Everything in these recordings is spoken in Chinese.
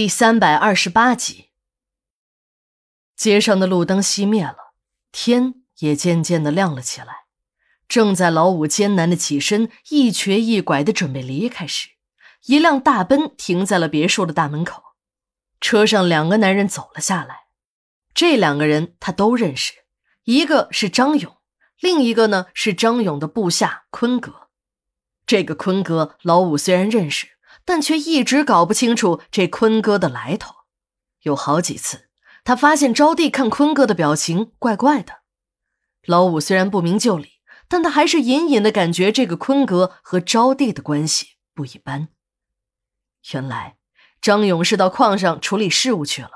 第三百二十八集，街上的路灯熄灭了，天也渐渐的亮了起来。正在老五艰难的起身，一瘸一拐的准备离开时，一辆大奔停在了别墅的大门口。车上两个男人走了下来，这两个人他都认识，一个是张勇，另一个呢是张勇的部下坤哥。这个坤哥，老五虽然认识。但却一直搞不清楚这坤哥的来头，有好几次，他发现招娣看坤哥的表情怪怪的。老五虽然不明就里，但他还是隐隐的感觉这个坤哥和招娣的关系不一般。原来张勇是到矿上处理事务去了。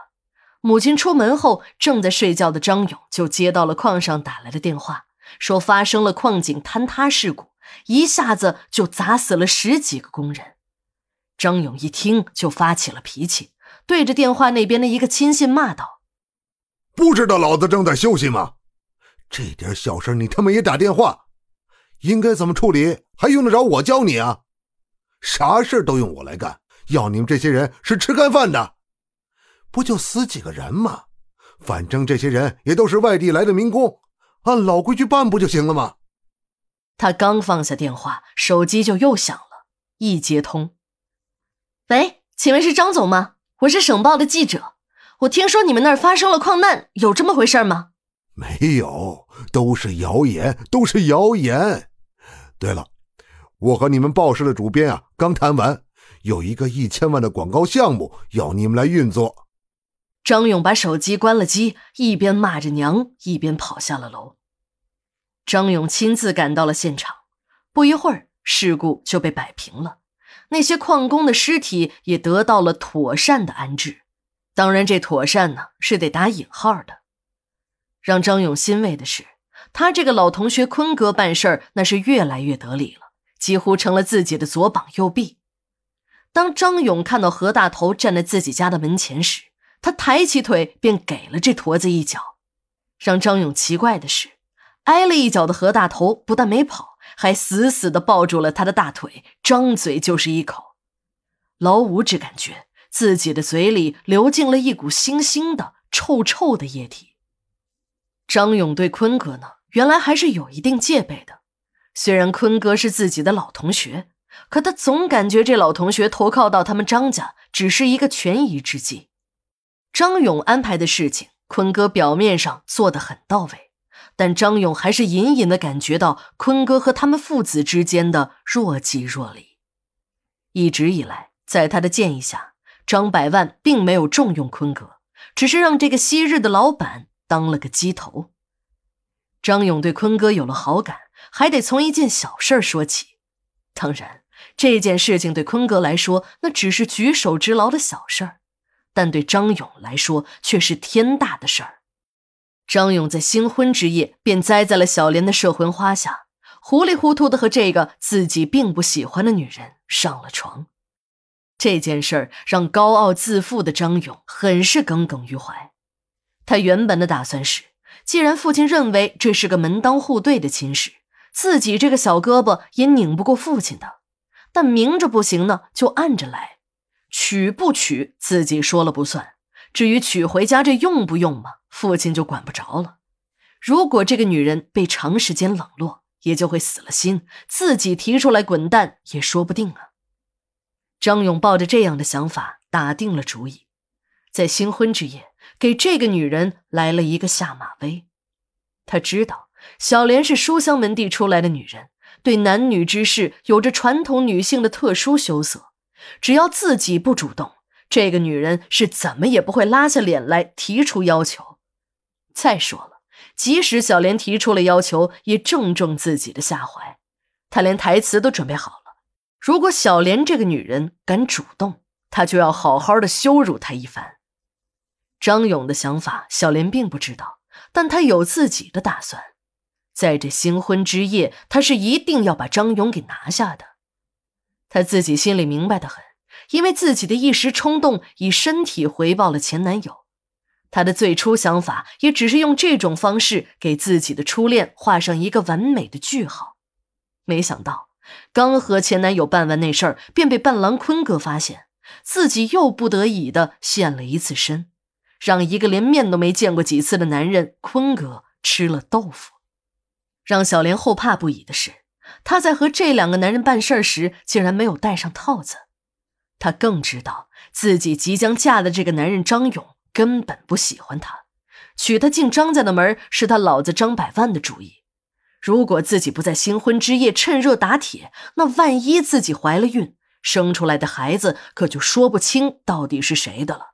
母亲出门后，正在睡觉的张勇就接到了矿上打来的电话，说发生了矿井坍塌事故，一下子就砸死了十几个工人。张勇一听就发起了脾气，对着电话那边的一个亲信骂道：“不知道老子正在休息吗？这点小事你他妈也打电话？应该怎么处理还用得着我教你啊？啥事都用我来干，要你们这些人是吃干饭的？不就死几个人吗？反正这些人也都是外地来的民工，按老规矩办不就行了吗？”他刚放下电话，手机就又响了，一接通。喂，请问是张总吗？我是省报的记者。我听说你们那儿发生了矿难，有这么回事吗？没有，都是谣言，都是谣言。对了，我和你们报社的主编啊，刚谈完，有一个一千万的广告项目要你们来运作。张勇把手机关了机，一边骂着娘，一边跑下了楼。张勇亲自赶到了现场，不一会儿，事故就被摆平了。那些矿工的尸体也得到了妥善的安置，当然，这妥善呢是得打引号的。让张勇欣慰的是，他这个老同学坤哥办事儿那是越来越得力了，几乎成了自己的左膀右臂。当张勇看到何大头站在自己家的门前时，他抬起腿便给了这驼子一脚。让张勇奇怪的是，挨了一脚的何大头不但没跑。还死死地抱住了他的大腿，张嘴就是一口。老五只感觉自己的嘴里流进了一股腥腥的、臭臭的液体。张勇对坤哥呢，原来还是有一定戒备的。虽然坤哥是自己的老同学，可他总感觉这老同学投靠到他们张家只是一个权宜之计。张勇安排的事情，坤哥表面上做得很到位。但张勇还是隐隐的感觉到坤哥和他们父子之间的若即若离。一直以来，在他的建议下，张百万并没有重用坤哥，只是让这个昔日的老板当了个鸡头。张勇对坤哥有了好感，还得从一件小事说起。当然，这件事情对坤哥来说那只是举手之劳的小事儿，但对张勇来说却是天大的事儿。张勇在新婚之夜便栽在了小莲的摄魂花下，糊里糊涂的和这个自己并不喜欢的女人上了床。这件事儿让高傲自负的张勇很是耿耿于怀。他原本的打算是，既然父亲认为这是个门当户对的亲事，自己这个小胳膊也拧不过父亲的。但明着不行呢，就暗着来，娶不娶自己说了不算。至于娶回家这用不用嘛，父亲就管不着了。如果这个女人被长时间冷落，也就会死了心，自己提出来滚蛋也说不定啊。张勇抱着这样的想法，打定了主意，在新婚之夜给这个女人来了一个下马威。他知道小莲是书香门第出来的女人，对男女之事有着传统女性的特殊羞涩，只要自己不主动。这个女人是怎么也不会拉下脸来提出要求。再说了，即使小莲提出了要求，也正中自己的下怀。他连台词都准备好了。如果小莲这个女人敢主动，他就要好好的羞辱她一番。张勇的想法，小莲并不知道，但他有自己的打算。在这新婚之夜，他是一定要把张勇给拿下的。他自己心里明白的很。因为自己的一时冲动，以身体回报了前男友，他的最初想法也只是用这种方式给自己的初恋画上一个完美的句号。没想到，刚和前男友办完那事儿，便被伴郎坤哥发现，自己又不得已的现了一次身，让一个连面都没见过几次的男人坤哥吃了豆腐。让小莲后怕不已的是，她在和这两个男人办事时，竟然没有戴上套子。她更知道自己即将嫁的这个男人张勇根本不喜欢他，娶她进张家的门是他老子张百万的主意。如果自己不在新婚之夜趁热打铁，那万一自己怀了孕，生出来的孩子可就说不清到底是谁的了。